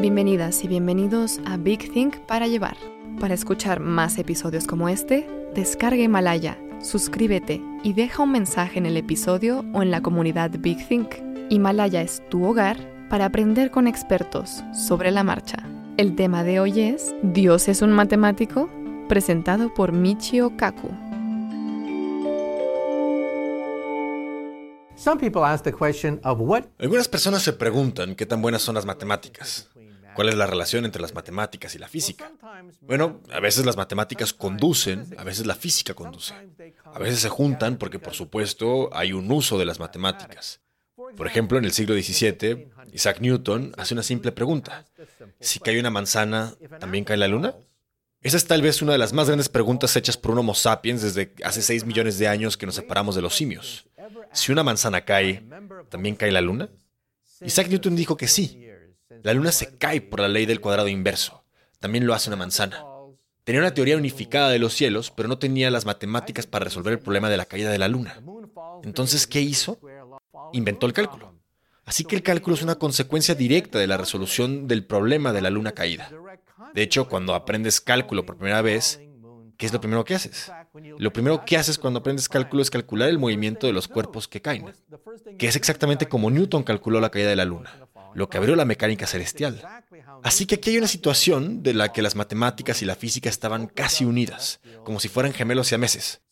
Bienvenidas y bienvenidos a Big Think para llevar. Para escuchar más episodios como este, descarga Himalaya, suscríbete y deja un mensaje en el episodio o en la comunidad Big Think. Himalaya es tu hogar para aprender con expertos sobre la marcha. El tema de hoy es ¿Dios es un matemático? presentado por Michio Kaku. Algunas personas se preguntan qué tan buenas son las matemáticas. ¿Cuál es la relación entre las matemáticas y la física? Bueno, a veces las matemáticas conducen, a veces la física conduce. A veces se juntan porque, por supuesto, hay un uso de las matemáticas. Por ejemplo, en el siglo XVII, Isaac Newton hace una simple pregunta. Si cae una manzana, ¿también cae la luna? Esa es tal vez una de las más grandes preguntas hechas por un Homo sapiens desde hace 6 millones de años que nos separamos de los simios. Si una manzana cae, ¿también cae la luna? Isaac Newton dijo que sí, la luna se cae por la ley del cuadrado inverso. También lo hace una manzana. Tenía una teoría unificada de los cielos, pero no tenía las matemáticas para resolver el problema de la caída de la luna. Entonces, ¿qué hizo? Inventó el cálculo. Así que el cálculo es una consecuencia directa de la resolución del problema de la luna caída. De hecho, cuando aprendes cálculo por primera vez, ¿qué es lo primero que haces? Lo primero que haces cuando aprendes cálculo es calcular el movimiento de los cuerpos que caen, que es exactamente como Newton calculó la caída de la luna lo que abrió la mecánica celestial. Así que aquí hay una situación de la que las matemáticas y la física estaban casi unidas, como si fueran gemelos y siameses,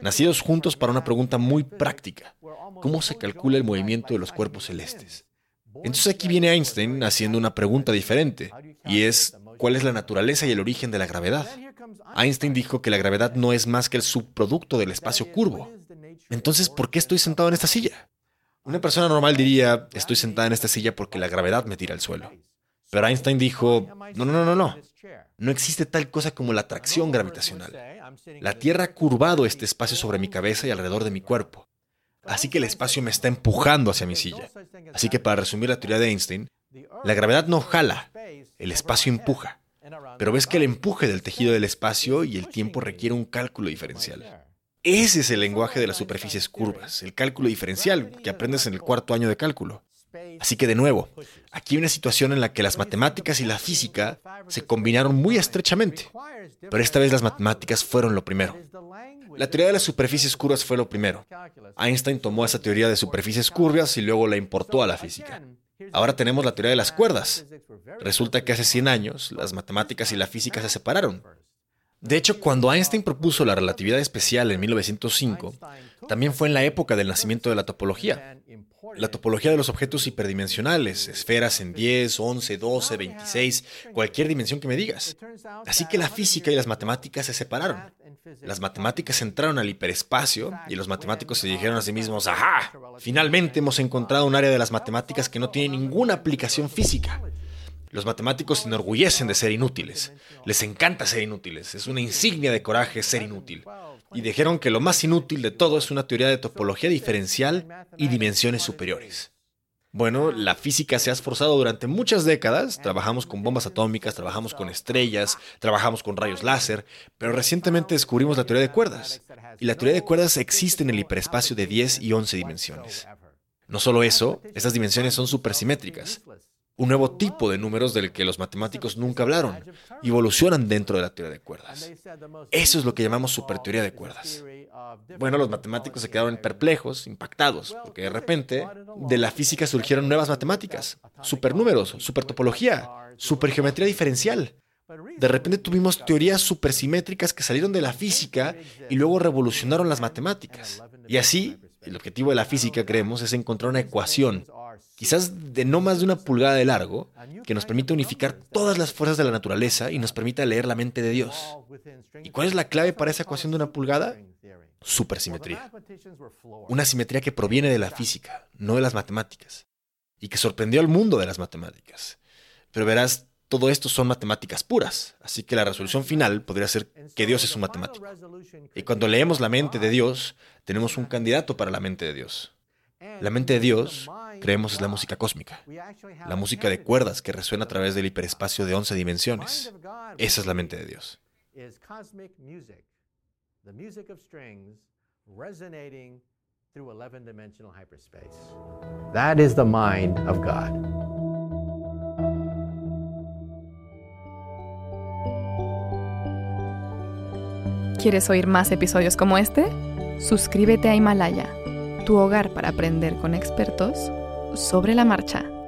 nacidos juntos para una pregunta muy práctica. ¿Cómo se calcula el movimiento de los cuerpos celestes? Entonces aquí viene Einstein haciendo una pregunta diferente, y es, ¿cuál es la naturaleza y el origen de la gravedad? Einstein dijo que la gravedad no es más que el subproducto del espacio curvo. Entonces, ¿por qué estoy sentado en esta silla? Una persona normal diría, estoy sentada en esta silla porque la gravedad me tira al suelo. Pero Einstein dijo, no, no, no, no, no. No existe tal cosa como la atracción gravitacional. La Tierra ha curvado este espacio sobre mi cabeza y alrededor de mi cuerpo. Así que el espacio me está empujando hacia mi silla. Así que para resumir la teoría de Einstein, la gravedad no jala, el espacio empuja. Pero ves que el empuje del tejido del espacio y el tiempo requiere un cálculo diferencial. Ese es el lenguaje de las superficies curvas, el cálculo diferencial que aprendes en el cuarto año de cálculo. Así que de nuevo, aquí hay una situación en la que las matemáticas y la física se combinaron muy estrechamente, pero esta vez las matemáticas fueron lo primero. La teoría de las superficies curvas fue lo primero. Einstein tomó esa teoría de superficies curvas y luego la importó a la física. Ahora tenemos la teoría de las cuerdas. Resulta que hace 100 años las matemáticas y la física se separaron. De hecho, cuando Einstein propuso la relatividad especial en 1905, también fue en la época del nacimiento de la topología. La topología de los objetos hiperdimensionales, esferas en 10, 11, 12, 26, cualquier dimensión que me digas. Así que la física y las matemáticas se separaron. Las matemáticas entraron al hiperespacio y los matemáticos se dijeron a sí mismos, ¡ajá! Finalmente hemos encontrado un área de las matemáticas que no tiene ninguna aplicación física. Los matemáticos se enorgullecen de ser inútiles. Les encanta ser inútiles. Es una insignia de coraje ser inútil. Y dijeron que lo más inútil de todo es una teoría de topología diferencial y dimensiones superiores. Bueno, la física se ha esforzado durante muchas décadas. Trabajamos con bombas atómicas, trabajamos con estrellas, trabajamos con rayos láser, pero recientemente descubrimos la teoría de cuerdas. Y la teoría de cuerdas existe en el hiperespacio de 10 y 11 dimensiones. No solo eso, estas dimensiones son supersimétricas un nuevo tipo de números del que los matemáticos nunca hablaron, evolucionan dentro de la teoría de cuerdas. Eso es lo que llamamos superteoría de cuerdas. Bueno, los matemáticos se quedaron perplejos, impactados, porque de repente de la física surgieron nuevas matemáticas, supernúmeros, supertopología, supergeometría diferencial. De repente tuvimos teorías supersimétricas que salieron de la física y luego revolucionaron las matemáticas. Y así, el objetivo de la física, creemos, es encontrar una ecuación quizás de no más de una pulgada de largo, que nos permite unificar todas las fuerzas de la naturaleza y nos permita leer la mente de Dios. ¿Y cuál es la clave para esa ecuación de una pulgada? Supersimetría. Una simetría que proviene de la física, no de las matemáticas, y que sorprendió al mundo de las matemáticas. Pero verás, todo esto son matemáticas puras, así que la resolución final podría ser que Dios es un matemático. Y cuando leemos la mente de Dios, tenemos un candidato para la mente de Dios. La mente de Dios, creemos, es la música cósmica, la música de cuerdas que resuena a través del hiperespacio de 11 dimensiones. Esa es la mente de Dios. That is the mind of God. ¿Quieres oír más episodios como este? Suscríbete a Himalaya, tu hogar para aprender con expertos sobre la marcha.